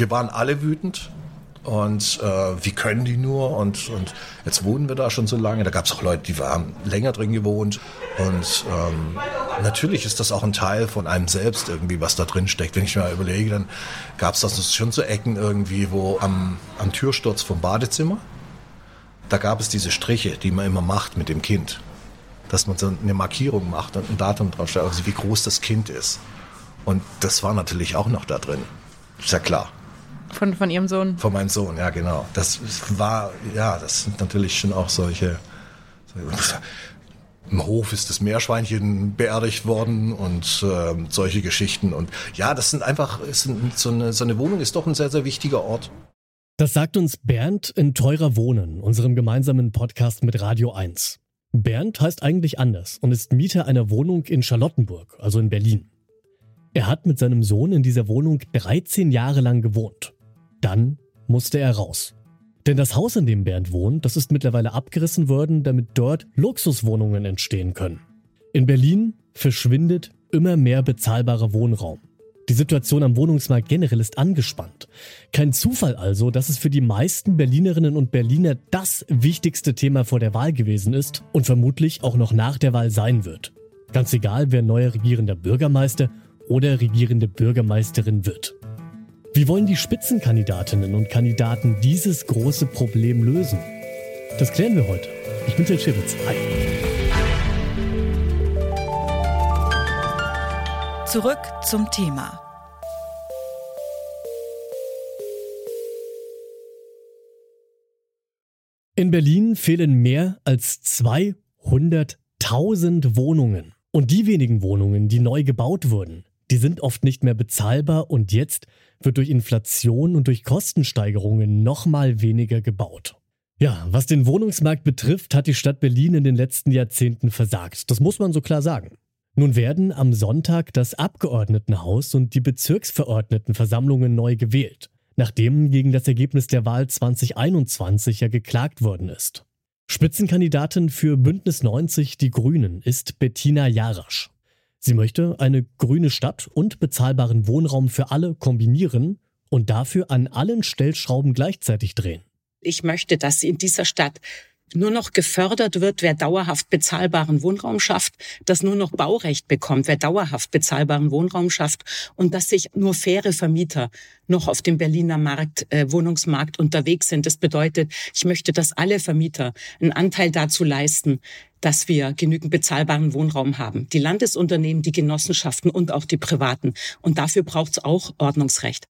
wir waren alle wütend. Und äh, wie können die nur? Und, und jetzt wohnen wir da schon so lange. Da gab es auch Leute, die haben länger drin gewohnt. Und ähm, natürlich ist das auch ein Teil von einem selbst irgendwie, was da drin steckt. Wenn ich mir überlege, dann gab es das schon so Ecken irgendwie, wo am, am Türsturz vom Badezimmer, da gab es diese Striche, die man immer macht mit dem Kind. Dass man so eine Markierung macht und ein Datum draufstellt, also wie groß das Kind ist. Und das war natürlich auch noch da drin. Ist ja klar. Von, von Ihrem Sohn? Von meinem Sohn, ja, genau. Das war, ja, das sind natürlich schon auch solche. Im Hof ist das Meerschweinchen beerdigt worden und äh, solche Geschichten. Und ja, das sind einfach, sind, so, eine, so eine Wohnung ist doch ein sehr, sehr wichtiger Ort. Das sagt uns Bernd in Teurer Wohnen, unserem gemeinsamen Podcast mit Radio 1. Bernd heißt eigentlich anders und ist Mieter einer Wohnung in Charlottenburg, also in Berlin. Er hat mit seinem Sohn in dieser Wohnung 13 Jahre lang gewohnt. Dann musste er raus. Denn das Haus, in dem Bernd wohnt, das ist mittlerweile abgerissen worden, damit dort Luxuswohnungen entstehen können. In Berlin verschwindet immer mehr bezahlbarer Wohnraum. Die Situation am Wohnungsmarkt generell ist angespannt. Kein Zufall also, dass es für die meisten Berlinerinnen und Berliner das wichtigste Thema vor der Wahl gewesen ist und vermutlich auch noch nach der Wahl sein wird. Ganz egal, wer neuer regierender Bürgermeister oder regierende Bürgermeisterin wird. Wie wollen die Spitzenkandidatinnen und Kandidaten dieses große Problem lösen? Das klären wir heute. Ich bin Till Schibitz. Hi. Zurück zum Thema. In Berlin fehlen mehr als 200.000 Wohnungen. Und die wenigen Wohnungen, die neu gebaut wurden, die sind oft nicht mehr bezahlbar und jetzt wird durch Inflation und durch Kostensteigerungen nochmal weniger gebaut. Ja, was den Wohnungsmarkt betrifft, hat die Stadt Berlin in den letzten Jahrzehnten versagt. Das muss man so klar sagen. Nun werden am Sonntag das Abgeordnetenhaus und die Bezirksverordnetenversammlungen neu gewählt, nachdem gegen das Ergebnis der Wahl 2021 ja geklagt worden ist. Spitzenkandidatin für Bündnis 90 Die Grünen ist Bettina Jarasch. Sie möchte eine grüne Stadt und bezahlbaren Wohnraum für alle kombinieren und dafür an allen Stellschrauben gleichzeitig drehen. Ich möchte, dass in dieser Stadt nur noch gefördert wird, wer dauerhaft bezahlbaren Wohnraum schafft, dass nur noch Baurecht bekommt, wer dauerhaft bezahlbaren Wohnraum schafft und dass sich nur faire Vermieter noch auf dem Berliner Markt, äh, Wohnungsmarkt unterwegs sind. Das bedeutet, ich möchte, dass alle Vermieter einen Anteil dazu leisten, dass wir genügend bezahlbaren Wohnraum haben. Die Landesunternehmen, die Genossenschaften und auch die Privaten. Und dafür braucht es auch Ordnungsrecht.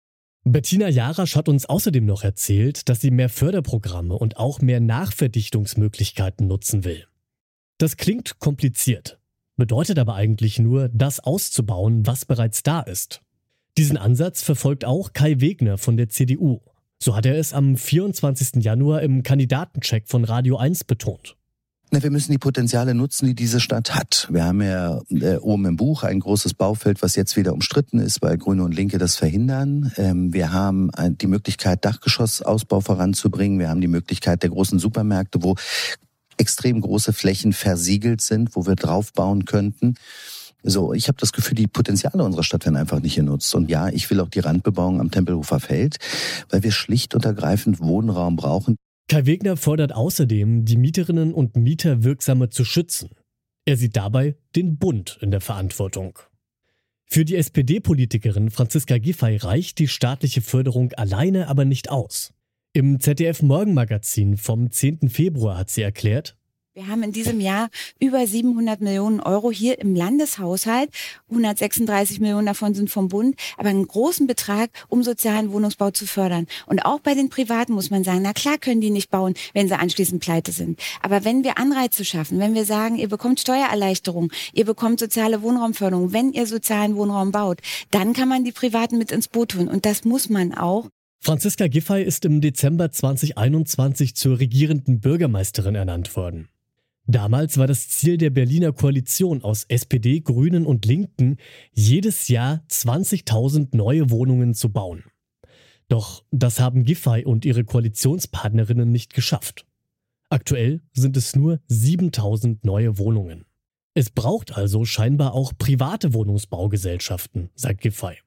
Bettina Jarasch hat uns außerdem noch erzählt, dass sie mehr Förderprogramme und auch mehr Nachverdichtungsmöglichkeiten nutzen will. Das klingt kompliziert, bedeutet aber eigentlich nur, das auszubauen, was bereits da ist. Diesen Ansatz verfolgt auch Kai Wegner von der CDU. So hat er es am 24. Januar im Kandidatencheck von Radio 1 betont. Na, wir müssen die Potenziale nutzen, die diese Stadt hat. Wir haben ja äh, oben im Buch ein großes Baufeld, was jetzt wieder umstritten ist, weil Grüne und Linke das verhindern. Ähm, wir haben äh, die Möglichkeit, Dachgeschossausbau voranzubringen. Wir haben die Möglichkeit der großen Supermärkte, wo extrem große Flächen versiegelt sind, wo wir draufbauen könnten. So, ich habe das Gefühl, die Potenziale unserer Stadt werden einfach nicht genutzt. Und ja, ich will auch die Randbebauung am Tempelhofer Feld, weil wir schlicht und ergreifend Wohnraum brauchen. Kai Wegner fordert außerdem, die Mieterinnen und Mieter wirksamer zu schützen. Er sieht dabei den Bund in der Verantwortung. Für die SPD-Politikerin Franziska Giffey reicht die staatliche Förderung alleine aber nicht aus. Im ZDF Morgenmagazin vom 10. Februar hat sie erklärt, wir haben in diesem Jahr über 700 Millionen Euro hier im Landeshaushalt. 136 Millionen davon sind vom Bund, aber einen großen Betrag, um sozialen Wohnungsbau zu fördern. Und auch bei den Privaten muss man sagen, na klar können die nicht bauen, wenn sie anschließend pleite sind. Aber wenn wir Anreize schaffen, wenn wir sagen, ihr bekommt Steuererleichterung, ihr bekommt soziale Wohnraumförderung, wenn ihr sozialen Wohnraum baut, dann kann man die Privaten mit ins Boot tun. Und das muss man auch. Franziska Giffey ist im Dezember 2021 zur regierenden Bürgermeisterin ernannt worden. Damals war das Ziel der Berliner Koalition aus SPD, Grünen und Linken, jedes Jahr 20.000 neue Wohnungen zu bauen. Doch das haben Giffey und ihre Koalitionspartnerinnen nicht geschafft. Aktuell sind es nur 7000 neue Wohnungen. Es braucht also scheinbar auch private Wohnungsbaugesellschaften, sagt Giffey.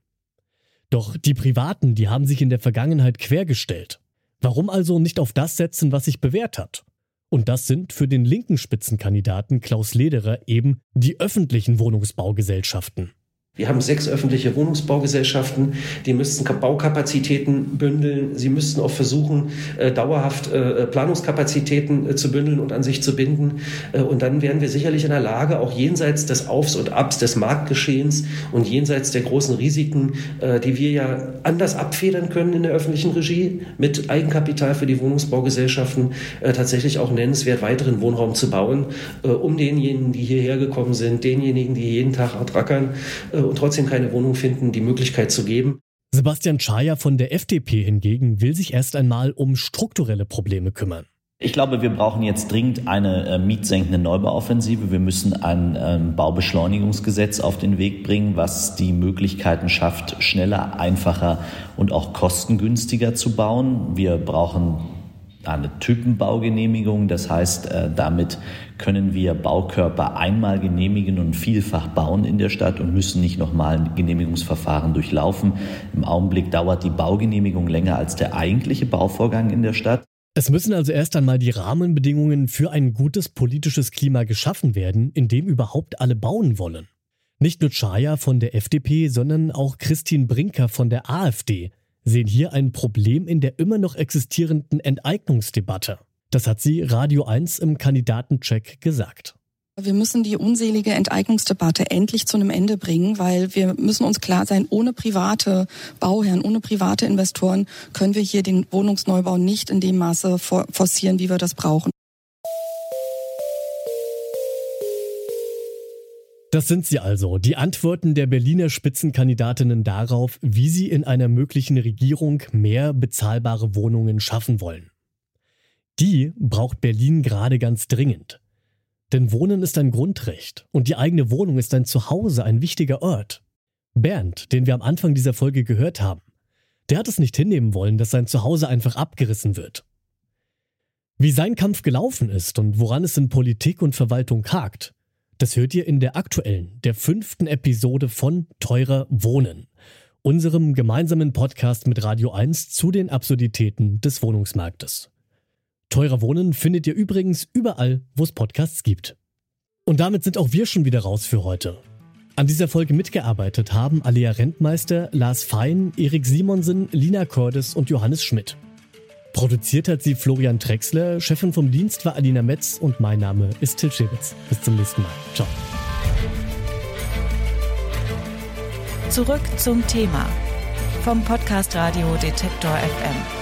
Doch die Privaten, die haben sich in der Vergangenheit quergestellt. Warum also nicht auf das setzen, was sich bewährt hat? Und das sind für den linken Spitzenkandidaten Klaus Lederer eben die öffentlichen Wohnungsbaugesellschaften. Wir haben sechs öffentliche Wohnungsbaugesellschaften, die müssten Baukapazitäten bündeln. Sie müssten auch versuchen, äh, dauerhaft äh, Planungskapazitäten äh, zu bündeln und an sich zu binden. Und dann wären wir sicherlich in der Lage, auch jenseits des Aufs und Abs des Marktgeschehens und jenseits der großen Risiken, die wir ja anders abfedern können in der öffentlichen Regie, mit Eigenkapital für die Wohnungsbaugesellschaften tatsächlich auch nennenswert weiteren Wohnraum zu bauen, um denjenigen, die hierher gekommen sind, denjenigen, die jeden Tag rackern, und trotzdem keine Wohnung finden, die Möglichkeit zu geben. Sebastian Schaja von der FDP hingegen will sich erst einmal um strukturelle Probleme kümmern. Ich glaube, wir brauchen jetzt dringend eine äh, mietsenkende Neubauoffensive. Wir müssen ein ähm, Baubeschleunigungsgesetz auf den Weg bringen, was die Möglichkeiten schafft, schneller, einfacher und auch kostengünstiger zu bauen. Wir brauchen eine Typenbaugenehmigung. Das heißt, äh, damit können wir Baukörper einmal genehmigen und vielfach bauen in der Stadt und müssen nicht nochmal ein Genehmigungsverfahren durchlaufen. Im Augenblick dauert die Baugenehmigung länger als der eigentliche Bauvorgang in der Stadt. Es müssen also erst einmal die Rahmenbedingungen für ein gutes politisches Klima geschaffen werden, in dem überhaupt alle bauen wollen. Nicht nur Chaya von der FDP, sondern auch Christine Brinker von der AfD sehen hier ein Problem in der immer noch existierenden Enteignungsdebatte. Das hat sie Radio 1 im Kandidatencheck gesagt. Wir müssen die unselige Enteignungsdebatte endlich zu einem Ende bringen, weil wir müssen uns klar sein, ohne private Bauherren, ohne private Investoren können wir hier den Wohnungsneubau nicht in dem Maße forcieren, wie wir das brauchen. Das sind sie also, die Antworten der Berliner Spitzenkandidatinnen darauf, wie sie in einer möglichen Regierung mehr bezahlbare Wohnungen schaffen wollen. Die braucht Berlin gerade ganz dringend. Denn Wohnen ist ein Grundrecht und die eigene Wohnung ist ein Zuhause, ein wichtiger Ort. Bernd, den wir am Anfang dieser Folge gehört haben, der hat es nicht hinnehmen wollen, dass sein Zuhause einfach abgerissen wird. Wie sein Kampf gelaufen ist und woran es in Politik und Verwaltung hakt, das hört ihr in der aktuellen, der fünften Episode von Teurer Wohnen, unserem gemeinsamen Podcast mit Radio 1 zu den Absurditäten des Wohnungsmarktes. Teurer Wohnen findet ihr übrigens überall, wo es Podcasts gibt. Und damit sind auch wir schon wieder raus für heute. An dieser Folge mitgearbeitet haben Alea Rentmeister, Lars Fein, Erik Simonsen, Lina Cordes und Johannes Schmidt. Produziert hat sie Florian Drexler, Chefin vom Dienst war Alina Metz und mein Name ist Till Schibitz. Bis zum nächsten Mal. Ciao. Zurück zum Thema vom Podcast Radio Detektor FM.